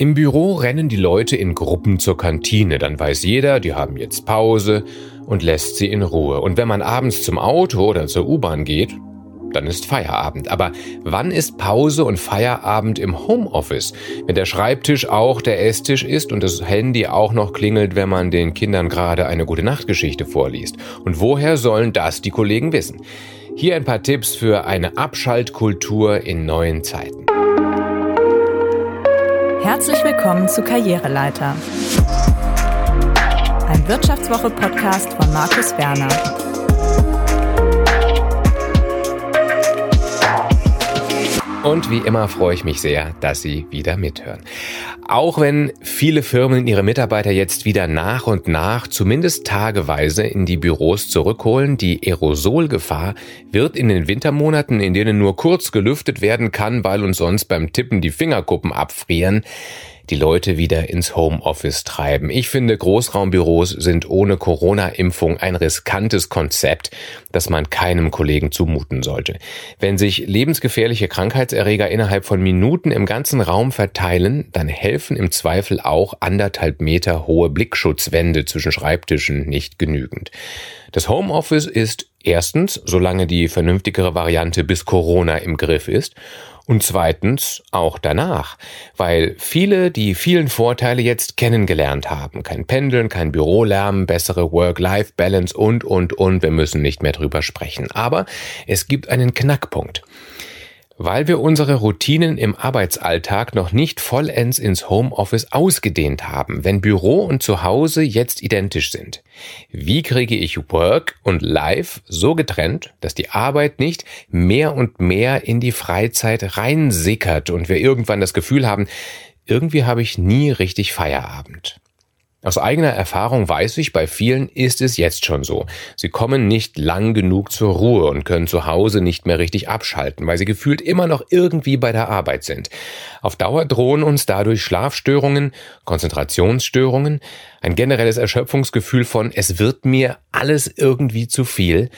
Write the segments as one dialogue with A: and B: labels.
A: Im Büro rennen die Leute in Gruppen zur Kantine, dann weiß jeder, die haben jetzt Pause und lässt sie in Ruhe. Und wenn man abends zum Auto oder zur U-Bahn geht, dann ist Feierabend. Aber wann ist Pause und Feierabend im Homeoffice? Wenn der Schreibtisch auch der Esstisch ist und das Handy auch noch klingelt, wenn man den Kindern gerade eine gute Nachtgeschichte vorliest. Und woher sollen das die Kollegen wissen? Hier ein paar Tipps für eine Abschaltkultur in neuen Zeiten.
B: Herzlich willkommen zu Karriereleiter. Ein Wirtschaftswoche-Podcast von Markus Werner.
A: Und wie immer freue ich mich sehr, dass Sie wieder mithören. Auch wenn viele Firmen ihre Mitarbeiter jetzt wieder nach und nach, zumindest tageweise, in die Büros zurückholen, die Aerosolgefahr wird in den Wintermonaten, in denen nur kurz gelüftet werden kann, weil uns sonst beim Tippen die Fingerkuppen abfrieren, die Leute wieder ins Homeoffice treiben. Ich finde, Großraumbüros sind ohne Corona-Impfung ein riskantes Konzept, das man keinem Kollegen zumuten sollte. Wenn sich lebensgefährliche Krankheitserreger innerhalb von Minuten im ganzen Raum verteilen, dann helfen im Zweifel auch anderthalb Meter hohe Blickschutzwände zwischen Schreibtischen nicht genügend. Das Homeoffice ist erstens, solange die vernünftigere Variante bis Corona im Griff ist, und zweitens auch danach, weil viele die vielen Vorteile jetzt kennengelernt haben. Kein Pendeln, kein Bürolärm, bessere Work-Life-Balance und, und, und. Wir müssen nicht mehr drüber sprechen. Aber es gibt einen Knackpunkt. Weil wir unsere Routinen im Arbeitsalltag noch nicht vollends ins Homeoffice ausgedehnt haben, wenn Büro und Zuhause jetzt identisch sind. Wie kriege ich Work und Life so getrennt, dass die Arbeit nicht mehr und mehr in die Freizeit reinsickert und wir irgendwann das Gefühl haben, irgendwie habe ich nie richtig Feierabend. Aus eigener Erfahrung weiß ich, bei vielen ist es jetzt schon so. Sie kommen nicht lang genug zur Ruhe und können zu Hause nicht mehr richtig abschalten, weil sie gefühlt immer noch irgendwie bei der Arbeit sind. Auf Dauer drohen uns dadurch Schlafstörungen, Konzentrationsstörungen, ein generelles Erschöpfungsgefühl von es wird mir alles irgendwie zu viel,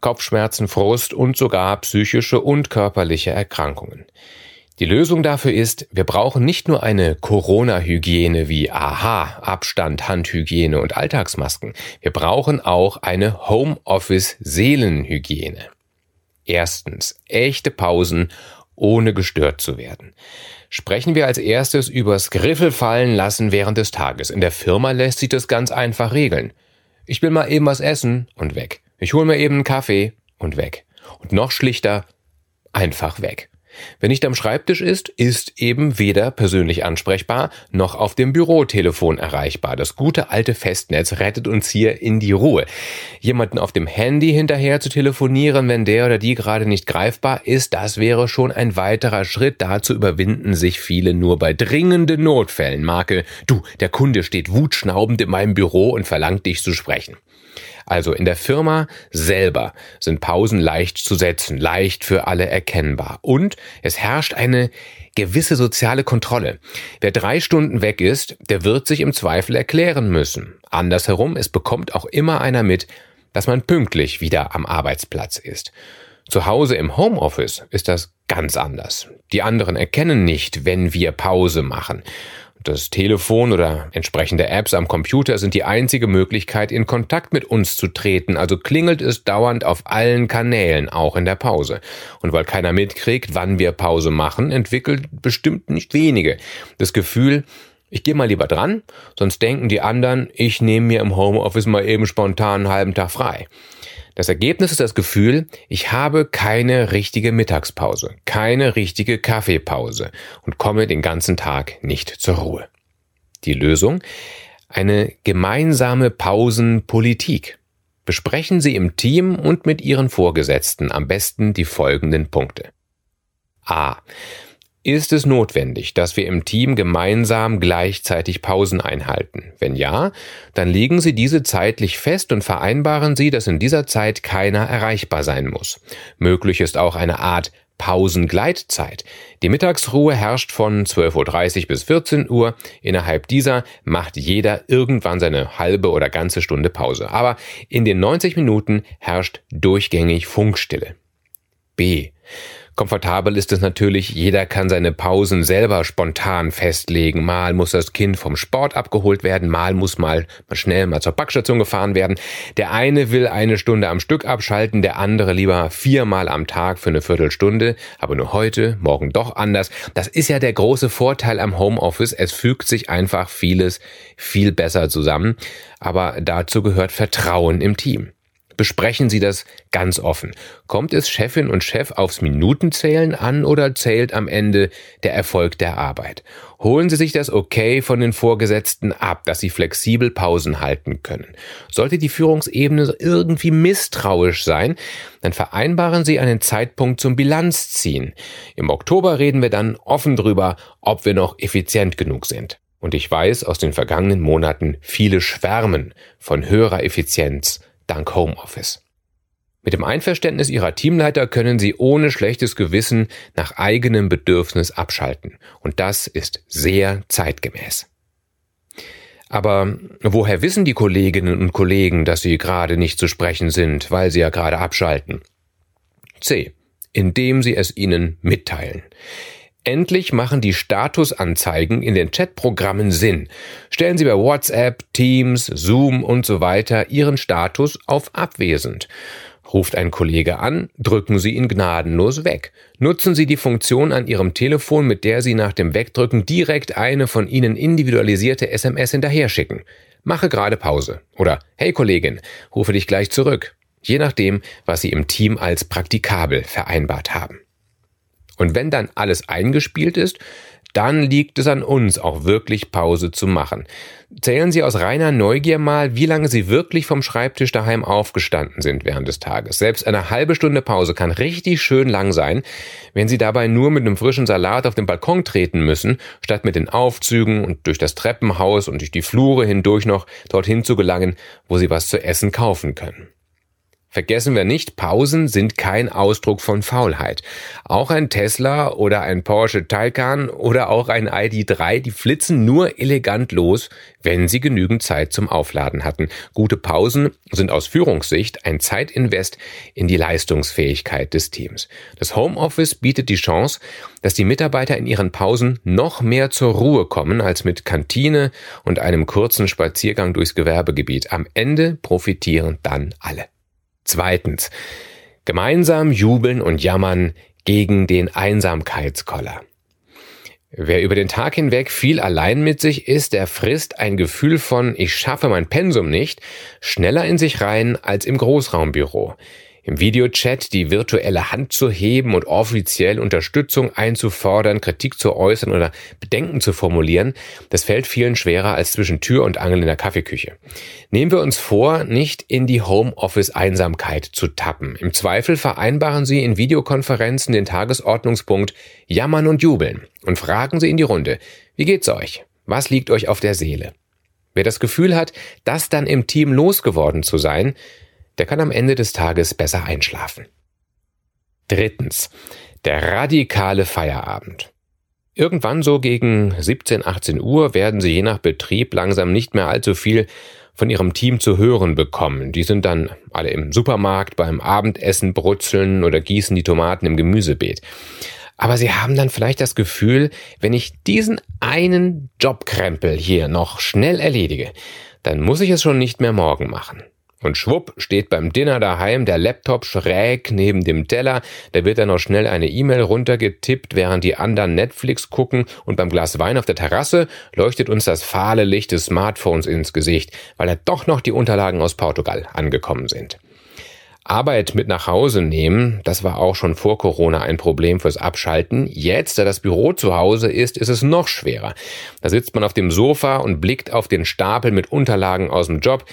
A: Kopfschmerzen, Frust und sogar psychische und körperliche Erkrankungen. Die Lösung dafür ist, wir brauchen nicht nur eine Corona-Hygiene wie Aha, Abstand, Handhygiene und Alltagsmasken. Wir brauchen auch eine Homeoffice-Seelenhygiene. Erstens, echte Pausen, ohne gestört zu werden. Sprechen wir als erstes übers Griffel fallen lassen während des Tages. In der Firma lässt sich das ganz einfach regeln. Ich will mal eben was essen und weg. Ich hole mir eben einen Kaffee und weg. Und noch schlichter, einfach weg. Wer nicht am Schreibtisch ist, ist eben weder persönlich ansprechbar noch auf dem Bürotelefon erreichbar. Das gute alte Festnetz rettet uns hier in die Ruhe. Jemanden auf dem Handy hinterher zu telefonieren, wenn der oder die gerade nicht greifbar ist, das wäre schon ein weiterer Schritt. Dazu überwinden sich viele nur bei dringenden Notfällen. Marke, du, der Kunde steht wutschnaubend in meinem Büro und verlangt dich zu sprechen. Also in der Firma selber sind Pausen leicht zu setzen, leicht für alle erkennbar. Und es herrscht eine gewisse soziale Kontrolle. Wer drei Stunden weg ist, der wird sich im Zweifel erklären müssen. Andersherum, es bekommt auch immer einer mit, dass man pünktlich wieder am Arbeitsplatz ist. Zu Hause im Homeoffice ist das ganz anders. Die anderen erkennen nicht, wenn wir Pause machen. Das Telefon oder entsprechende Apps am Computer sind die einzige Möglichkeit, in Kontakt mit uns zu treten, also klingelt es dauernd auf allen Kanälen, auch in der Pause. Und weil keiner mitkriegt, wann wir Pause machen, entwickelt bestimmt nicht wenige das Gefühl, ich gehe mal lieber dran, sonst denken die anderen, ich nehme mir im Homeoffice mal eben spontan einen halben Tag frei. Das Ergebnis ist das Gefühl, ich habe keine richtige Mittagspause, keine richtige Kaffeepause und komme den ganzen Tag nicht zur Ruhe. Die Lösung? Eine gemeinsame Pausenpolitik. Besprechen Sie im Team und mit Ihren Vorgesetzten am besten die folgenden Punkte. A. Ist es notwendig, dass wir im Team gemeinsam gleichzeitig Pausen einhalten? Wenn ja, dann legen Sie diese zeitlich fest und vereinbaren Sie, dass in dieser Zeit keiner erreichbar sein muss. Möglich ist auch eine Art Pausengleitzeit. Die Mittagsruhe herrscht von 12.30 Uhr bis 14 Uhr. Innerhalb dieser macht jeder irgendwann seine halbe oder ganze Stunde Pause. Aber in den 90 Minuten herrscht durchgängig Funkstille. B. Komfortabel ist es natürlich, jeder kann seine Pausen selber spontan festlegen. Mal muss das Kind vom Sport abgeholt werden, mal muss mal schnell mal zur Packstation gefahren werden. Der eine will eine Stunde am Stück abschalten, der andere lieber viermal am Tag für eine Viertelstunde, aber nur heute, morgen doch anders. Das ist ja der große Vorteil am Homeoffice. Es fügt sich einfach vieles viel besser zusammen. Aber dazu gehört Vertrauen im Team. Besprechen Sie das ganz offen. Kommt es Chefin und Chef aufs Minutenzählen an oder zählt am Ende der Erfolg der Arbeit? Holen Sie sich das Okay von den Vorgesetzten ab, dass Sie flexibel Pausen halten können. Sollte die Führungsebene irgendwie misstrauisch sein, dann vereinbaren Sie einen Zeitpunkt zum Bilanzziehen. Im Oktober reden wir dann offen drüber, ob wir noch effizient genug sind. Und ich weiß aus den vergangenen Monaten, viele schwärmen von höherer Effizienz dank Homeoffice. Mit dem Einverständnis Ihrer Teamleiter können Sie ohne schlechtes Gewissen nach eigenem Bedürfnis abschalten. Und das ist sehr zeitgemäß. Aber woher wissen die Kolleginnen und Kollegen, dass sie gerade nicht zu sprechen sind, weil sie ja gerade abschalten? C. Indem sie es ihnen mitteilen. Endlich machen die Statusanzeigen in den Chatprogrammen Sinn. Stellen Sie bei WhatsApp, Teams, Zoom und so weiter Ihren Status auf abwesend. Ruft ein Kollege an, drücken Sie ihn gnadenlos weg. Nutzen Sie die Funktion an Ihrem Telefon, mit der Sie nach dem Wegdrücken direkt eine von Ihnen individualisierte SMS hinterher schicken. Mache gerade Pause. Oder Hey Kollegin, rufe dich gleich zurück. Je nachdem, was Sie im Team als praktikabel vereinbart haben. Und wenn dann alles eingespielt ist, dann liegt es an uns, auch wirklich Pause zu machen. Zählen Sie aus reiner Neugier mal, wie lange Sie wirklich vom Schreibtisch daheim aufgestanden sind während des Tages. Selbst eine halbe Stunde Pause kann richtig schön lang sein, wenn Sie dabei nur mit einem frischen Salat auf den Balkon treten müssen, statt mit den Aufzügen und durch das Treppenhaus und durch die Flure hindurch noch dorthin zu gelangen, wo Sie was zu essen kaufen können. Vergessen wir nicht, Pausen sind kein Ausdruck von Faulheit. Auch ein Tesla oder ein Porsche Taycan oder auch ein ID3, die flitzen nur elegant los, wenn sie genügend Zeit zum Aufladen hatten. Gute Pausen sind aus Führungssicht ein Zeitinvest in die Leistungsfähigkeit des Teams. Das Homeoffice bietet die Chance, dass die Mitarbeiter in ihren Pausen noch mehr zur Ruhe kommen als mit Kantine und einem kurzen Spaziergang durchs Gewerbegebiet. Am Ende profitieren dann alle. Zweitens. Gemeinsam jubeln und jammern gegen den Einsamkeitskoller. Wer über den Tag hinweg viel allein mit sich ist, der frisst ein Gefühl von ich schaffe mein Pensum nicht schneller in sich rein als im Großraumbüro im Videochat die virtuelle Hand zu heben und offiziell Unterstützung einzufordern, Kritik zu äußern oder Bedenken zu formulieren, das fällt vielen schwerer als zwischen Tür und Angel in der Kaffeeküche. Nehmen wir uns vor, nicht in die Homeoffice-Einsamkeit zu tappen. Im Zweifel vereinbaren Sie in Videokonferenzen den Tagesordnungspunkt Jammern und Jubeln und fragen Sie in die Runde, wie geht's euch? Was liegt euch auf der Seele? Wer das Gefühl hat, das dann im Team losgeworden zu sein, der kann am Ende des Tages besser einschlafen. Drittens. Der radikale Feierabend. Irgendwann so gegen 17, 18 Uhr werden Sie je nach Betrieb langsam nicht mehr allzu viel von Ihrem Team zu hören bekommen. Die sind dann alle im Supermarkt beim Abendessen brutzeln oder gießen die Tomaten im Gemüsebeet. Aber Sie haben dann vielleicht das Gefühl, wenn ich diesen einen Jobkrempel hier noch schnell erledige, dann muss ich es schon nicht mehr morgen machen. Und schwupp steht beim Dinner daheim der Laptop schräg neben dem Teller, da wird dann noch schnell eine E-Mail runtergetippt, während die anderen Netflix gucken und beim Glas Wein auf der Terrasse leuchtet uns das fahle Licht des Smartphones ins Gesicht, weil da doch noch die Unterlagen aus Portugal angekommen sind. Arbeit mit nach Hause nehmen, das war auch schon vor Corona ein Problem fürs Abschalten. Jetzt, da das Büro zu Hause ist, ist es noch schwerer. Da sitzt man auf dem Sofa und blickt auf den Stapel mit Unterlagen aus dem Job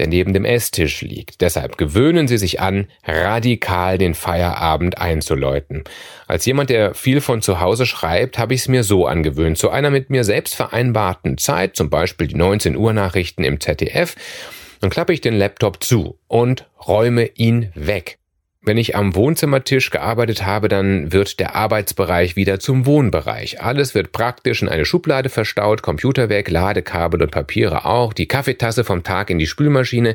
A: der neben dem Esstisch liegt. Deshalb gewöhnen Sie sich an, radikal den Feierabend einzuläuten. Als jemand, der viel von zu Hause schreibt, habe ich es mir so angewöhnt. Zu einer mit mir selbst vereinbarten Zeit, zum Beispiel die 19 Uhr Nachrichten im ZDF, dann klappe ich den Laptop zu und räume ihn weg. Wenn ich am Wohnzimmertisch gearbeitet habe, dann wird der Arbeitsbereich wieder zum Wohnbereich. Alles wird praktisch in eine Schublade verstaut, Computer weg, Ladekabel und Papiere auch, die Kaffeetasse vom Tag in die Spülmaschine,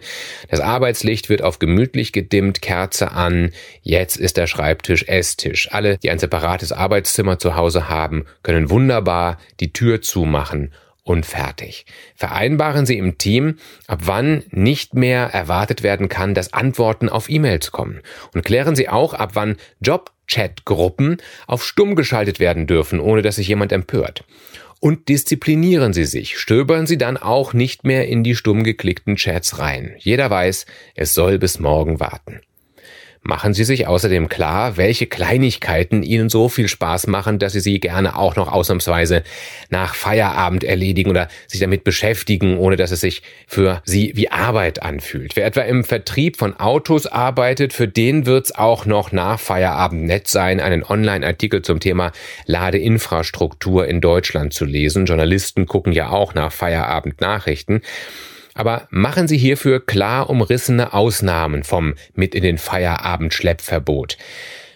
A: das Arbeitslicht wird auf gemütlich gedimmt, Kerze an, jetzt ist der Schreibtisch Esstisch. Alle, die ein separates Arbeitszimmer zu Hause haben, können wunderbar die Tür zumachen und fertig. Vereinbaren Sie im Team, ab wann nicht mehr erwartet werden kann, dass Antworten auf E-Mails kommen. Und klären Sie auch, ab wann Job-Chat-Gruppen auf stumm geschaltet werden dürfen, ohne dass sich jemand empört. Und disziplinieren Sie sich, stöbern Sie dann auch nicht mehr in die stumm geklickten Chats rein. Jeder weiß, es soll bis morgen warten. Machen Sie sich außerdem klar, welche Kleinigkeiten Ihnen so viel Spaß machen, dass Sie sie gerne auch noch ausnahmsweise nach Feierabend erledigen oder sich damit beschäftigen, ohne dass es sich für Sie wie Arbeit anfühlt. Wer etwa im Vertrieb von Autos arbeitet, für den wird es auch noch nach Feierabend nett sein, einen Online-Artikel zum Thema Ladeinfrastruktur in Deutschland zu lesen. Journalisten gucken ja auch nach Feierabend Nachrichten. Aber machen Sie hierfür klar umrissene Ausnahmen vom mit in den Feierabend Schleppverbot.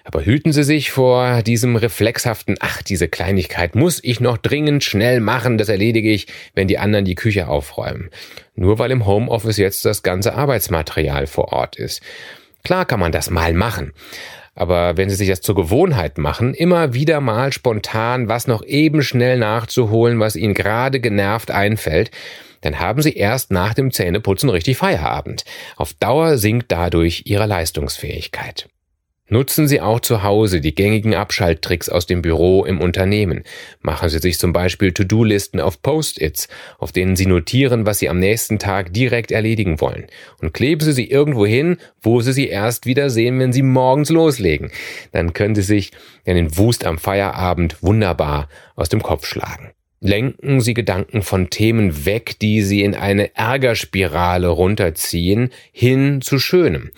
A: Aber hüten Sie sich vor diesem reflexhaften, ach, diese Kleinigkeit muss ich noch dringend schnell machen, das erledige ich, wenn die anderen die Küche aufräumen. Nur weil im Homeoffice jetzt das ganze Arbeitsmaterial vor Ort ist. Klar kann man das mal machen. Aber wenn Sie sich das zur Gewohnheit machen, immer wieder mal spontan was noch eben schnell nachzuholen, was Ihnen gerade genervt einfällt, dann haben Sie erst nach dem Zähneputzen richtig Feierabend. Auf Dauer sinkt dadurch Ihre Leistungsfähigkeit. Nutzen Sie auch zu Hause die gängigen Abschalttricks aus dem Büro im Unternehmen. Machen Sie sich zum Beispiel To-Do-Listen auf Post-its, auf denen Sie notieren, was Sie am nächsten Tag direkt erledigen wollen. Und kleben Sie sie irgendwo hin, wo Sie sie erst wieder sehen, wenn Sie morgens loslegen. Dann können Sie sich den Wust am Feierabend wunderbar aus dem Kopf schlagen. Lenken Sie Gedanken von Themen weg, die Sie in eine Ärgerspirale runterziehen, hin zu Schönem.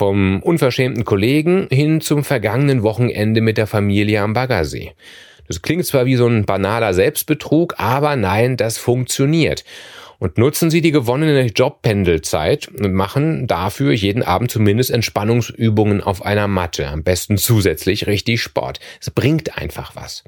A: Vom unverschämten Kollegen hin zum vergangenen Wochenende mit der Familie am Baggersee. Das klingt zwar wie so ein banaler Selbstbetrug, aber nein, das funktioniert. Und nutzen Sie die gewonnene Jobpendelzeit und machen dafür jeden Abend zumindest Entspannungsübungen auf einer Matte. Am besten zusätzlich richtig Sport. Es bringt einfach was.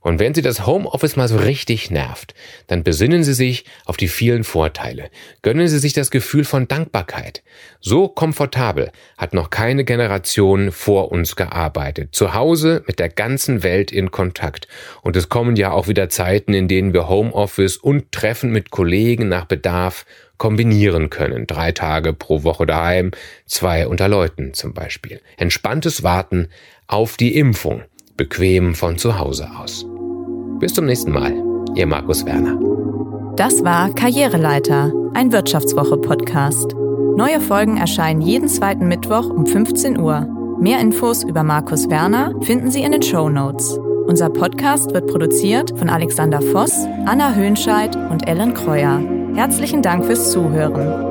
A: Und wenn Sie das Homeoffice mal so richtig nervt, dann besinnen Sie sich auf die vielen Vorteile. Gönnen Sie sich das Gefühl von Dankbarkeit. So komfortabel hat noch keine Generation vor uns gearbeitet. Zu Hause mit der ganzen Welt in Kontakt. Und es kommen ja auch wieder Zeiten, in denen wir Homeoffice und Treffen mit Kollegen nach Bedarf kombinieren können. Drei Tage pro Woche daheim, zwei unter Leuten zum Beispiel. Entspanntes Warten auf die Impfung bequem von zu Hause aus. Bis zum nächsten Mal, Ihr Markus Werner.
B: Das war Karriereleiter, ein Wirtschaftswoche-Podcast. Neue Folgen erscheinen jeden zweiten Mittwoch um 15 Uhr. Mehr Infos über Markus Werner finden Sie in den Show Notes. Unser Podcast wird produziert von Alexander Voss, Anna Höhnscheid und Ellen Kreuer. Herzlichen Dank fürs Zuhören.